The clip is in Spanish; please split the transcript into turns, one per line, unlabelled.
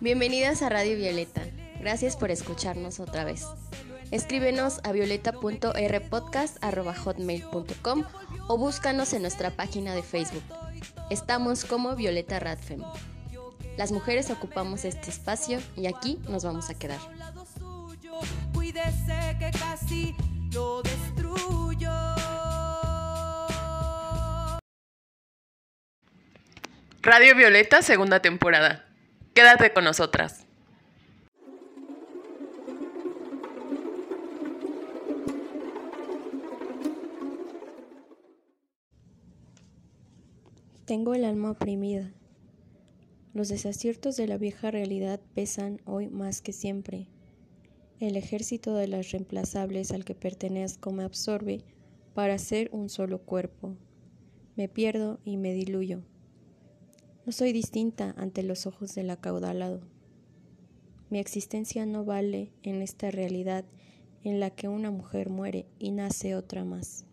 Bienvenidas a Radio Violeta. Gracias por escucharnos otra vez. Escríbenos a violeta.rpodcast.hotmail.com o búscanos en nuestra página de Facebook. Estamos como Violeta Radfem. Las mujeres ocupamos este espacio y aquí nos vamos a quedar. Cuídese que casi lo destruyo. Radio Violeta, segunda temporada. Quédate con nosotras.
Tengo el alma oprimida. Los desaciertos de la vieja realidad pesan hoy más que siempre. El ejército de las reemplazables al que pertenezco me absorbe para ser un solo cuerpo. Me pierdo y me diluyo. No soy distinta ante los ojos del acaudalado. Mi existencia no vale en esta realidad en la que una mujer muere y nace otra más.